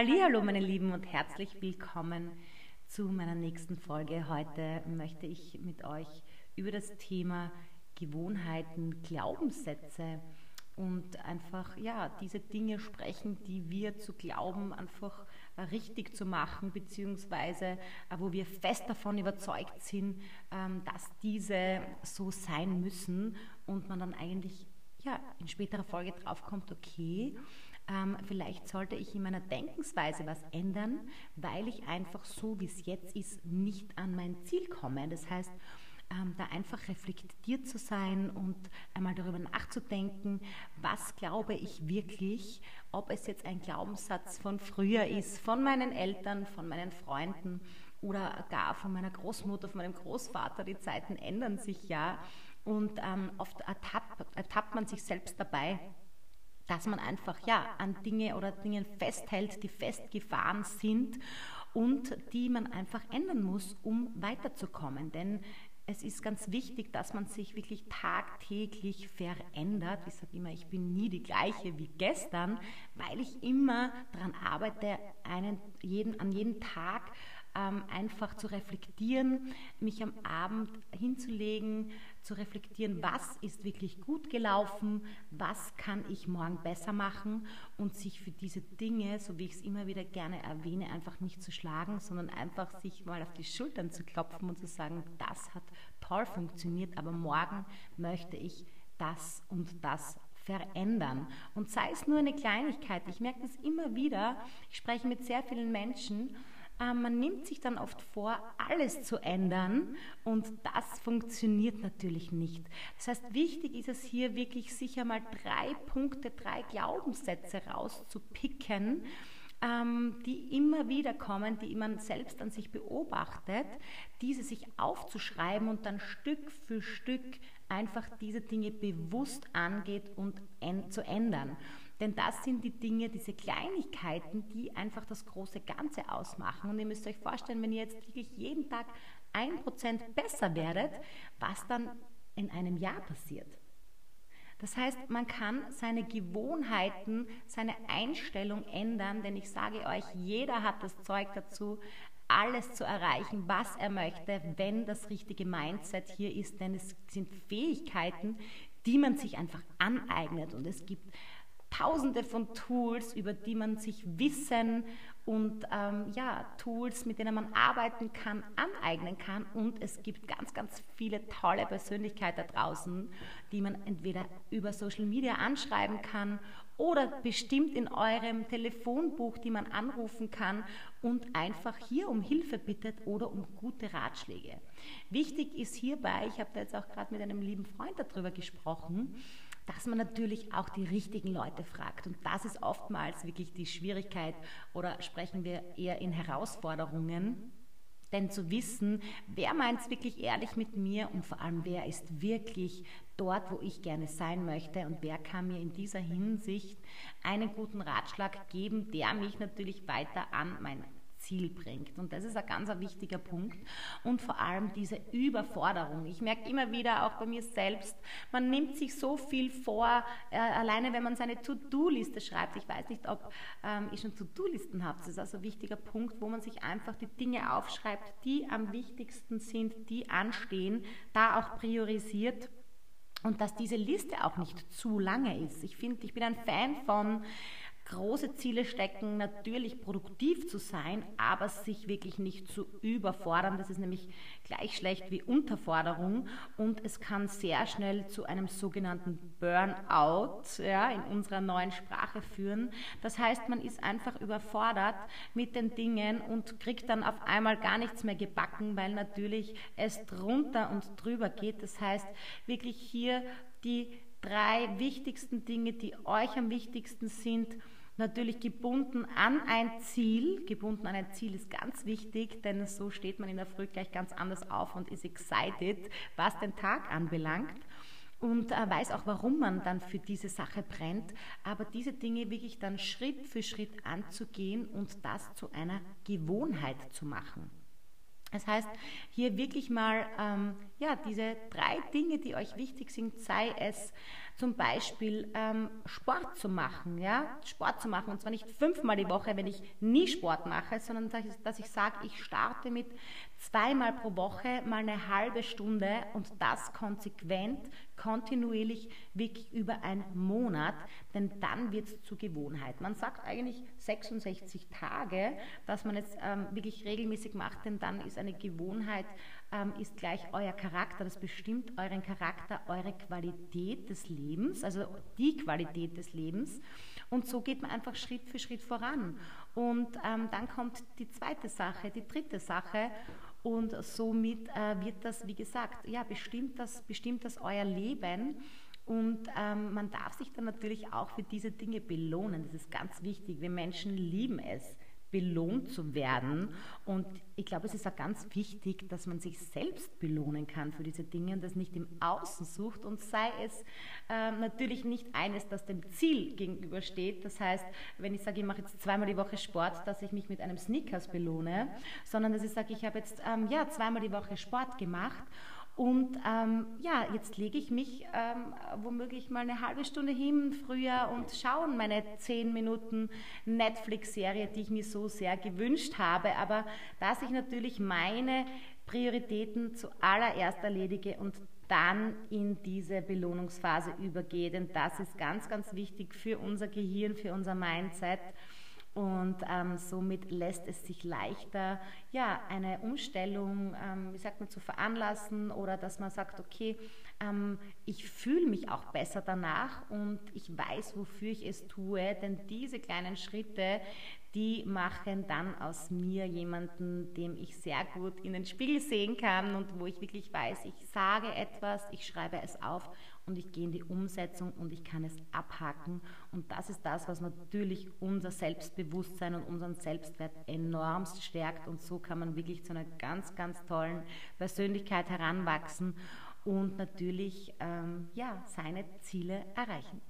Hallo, meine Lieben und herzlich willkommen zu meiner nächsten Folge. Heute möchte ich mit euch über das Thema Gewohnheiten, Glaubenssätze und einfach ja diese Dinge sprechen, die wir zu glauben einfach richtig zu machen, beziehungsweise äh, wo wir fest davon überzeugt sind, ähm, dass diese so sein müssen und man dann eigentlich ja, in späterer Folge draufkommt, okay, ähm, vielleicht sollte ich in meiner Denkensweise was ändern, weil ich einfach so, wie es jetzt ist, nicht an mein Ziel komme. Das heißt, ähm, da einfach reflektiert zu sein und einmal darüber nachzudenken, was glaube ich wirklich, ob es jetzt ein Glaubenssatz von früher ist, von meinen Eltern, von meinen Freunden oder gar von meiner Großmutter, von meinem Großvater. Die Zeiten ändern sich ja und ähm, oft ertappt, ertappt man sich selbst dabei, dass man einfach ja an Dinge oder Dingen festhält, die festgefahren sind und die man einfach ändern muss, um weiterzukommen. Denn es ist ganz wichtig, dass man sich wirklich tagtäglich verändert. Ich sage immer, ich bin nie die gleiche wie gestern, weil ich immer daran arbeite, einen, jeden, an jedem Tag ähm, einfach zu reflektieren, mich am Abend hinzulegen, zu reflektieren, was ist wirklich gut gelaufen, was kann ich morgen besser machen und sich für diese Dinge, so wie ich es immer wieder gerne erwähne, einfach nicht zu schlagen, sondern einfach sich mal auf die Schultern zu klopfen und zu sagen, das hat toll funktioniert, aber morgen möchte ich das und das verändern. Und sei es nur eine Kleinigkeit, ich merke das immer wieder, ich spreche mit sehr vielen Menschen, man nimmt sich dann oft vor, alles zu ändern und das funktioniert natürlich nicht. Das heißt, wichtig ist es hier wirklich sicher mal drei Punkte, drei Glaubenssätze rauszupicken, die immer wieder kommen, die man selbst an sich beobachtet, diese sich aufzuschreiben und dann Stück für Stück einfach diese Dinge bewusst angeht und zu ändern. Denn das sind die Dinge, diese Kleinigkeiten, die einfach das große Ganze ausmachen. Und ihr müsst euch vorstellen, wenn ihr jetzt wirklich jeden Tag ein Prozent besser werdet, was dann in einem Jahr passiert. Das heißt, man kann seine Gewohnheiten, seine Einstellung ändern, denn ich sage euch, jeder hat das Zeug dazu, alles zu erreichen, was er möchte, wenn das richtige Mindset hier ist, denn es sind Fähigkeiten, die man sich einfach aneignet. Und es gibt tausende von Tools, über die man sich Wissen und ähm, ja, Tools, mit denen man arbeiten kann, aneignen kann. Und es gibt ganz, ganz viele tolle Persönlichkeiten da draußen, die man entweder über Social Media anschreiben kann oder bestimmt in eurem Telefonbuch, die man anrufen kann und einfach hier um Hilfe bittet oder um gute Ratschläge. Wichtig ist hierbei, ich habe da jetzt auch gerade mit einem lieben Freund darüber gesprochen, dass man natürlich auch die richtigen Leute fragt. Und das ist oftmals wirklich die Schwierigkeit oder sprechen wir eher in Herausforderungen. Denn zu wissen, wer meint es wirklich ehrlich mit mir und vor allem, wer ist wirklich dort, wo ich gerne sein möchte und wer kann mir in dieser Hinsicht einen guten Ratschlag geben, der mich natürlich weiter an mein Ziel bringt. Und das ist ein ganz ein wichtiger Punkt. Und vor allem diese Überforderung. Ich merke immer wieder, auch bei mir selbst, man nimmt sich so viel vor, äh, alleine wenn man seine To-Do-Liste schreibt. Ich weiß nicht, ob ähm, ihr schon To-Do-Listen habt. Das ist also ein wichtiger Punkt, wo man sich einfach die Dinge aufschreibt, die am wichtigsten sind, die anstehen, da auch priorisiert und dass diese Liste auch nicht zu lange ist. Ich finde, ich bin ein Fan von große Ziele stecken, natürlich produktiv zu sein, aber sich wirklich nicht zu überfordern. Das ist nämlich gleich schlecht wie Unterforderung und es kann sehr schnell zu einem sogenannten Burnout ja, in unserer neuen Sprache führen. Das heißt, man ist einfach überfordert mit den Dingen und kriegt dann auf einmal gar nichts mehr gebacken, weil natürlich es drunter und drüber geht. Das heißt, wirklich hier die drei wichtigsten Dinge, die euch am wichtigsten sind, natürlich gebunden an ein Ziel. Gebunden an ein Ziel ist ganz wichtig, denn so steht man in der Früh gleich ganz anders auf und ist excited, was den Tag anbelangt und äh, weiß auch, warum man dann für diese Sache brennt. Aber diese Dinge wirklich dann Schritt für Schritt anzugehen und das zu einer Gewohnheit zu machen. Das heißt, hier wirklich mal ähm, ja, diese drei Dinge, die euch wichtig sind, sei es zum Beispiel ähm, Sport zu machen, ja, Sport zu machen und zwar nicht fünfmal die Woche, wenn ich nie Sport mache, sondern dass ich, dass ich sage, ich starte mit zweimal pro Woche mal eine halbe Stunde und das konsequent, kontinuierlich, wirklich über einen Monat, denn dann wird es zur Gewohnheit. Man sagt eigentlich 66 Tage, dass man es ähm, wirklich regelmäßig macht, denn dann ist eine Gewohnheit, ähm, ist gleich euer Charakter, das bestimmt euren Charakter, eure Qualität des Lebens, also die Qualität des Lebens. Und so geht man einfach Schritt für Schritt voran. Und ähm, dann kommt die zweite Sache, die dritte Sache. Und somit äh, wird das, wie gesagt, ja, bestimmt das, bestimmt das euer Leben. Und ähm, man darf sich dann natürlich auch für diese Dinge belohnen. Das ist ganz wichtig. Wir Menschen lieben es, belohnt zu werden. Und ich glaube, es ist auch ganz wichtig, dass man sich selbst belohnen kann für diese Dinge und das nicht im Außen sucht und sei es äh, natürlich nicht eines, das dem Ziel gegenübersteht. Das heißt, wenn ich sage, ich mache jetzt zweimal die Woche Sport, dass ich mich mit einem Sneakers belohne, sondern dass ich sage, ich habe jetzt ähm, ja, zweimal die Woche Sport gemacht und ähm, ja, jetzt lege ich mich ähm, womöglich mal eine halbe Stunde hin früher und schaue meine zehn Minuten Netflix-Serie, die ich mir so sehr gewünscht habe. Aber dass ich natürlich meine Prioritäten zuallererst erledige und dann in diese Belohnungsphase übergehe. Denn das ist ganz, ganz wichtig für unser Gehirn, für unser Mindset. Und ähm, somit lässt es sich leichter, ja, eine Umstellung, ähm, wie sagt man, zu veranlassen oder dass man sagt, okay, ähm, ich fühle mich auch besser danach und ich weiß, wofür ich es tue, denn diese kleinen Schritte, die machen dann aus mir jemanden, dem ich sehr gut in den Spiegel sehen kann und wo ich wirklich weiß, ich sage etwas, ich schreibe es auf und ich gehe in die Umsetzung und ich kann es abhaken. Und das ist das, was natürlich unser Selbstbewusstsein und unseren Selbstwert enormst stärkt. Und so kann man wirklich zu einer ganz, ganz tollen Persönlichkeit heranwachsen und natürlich ähm, ja, seine Ziele erreichen.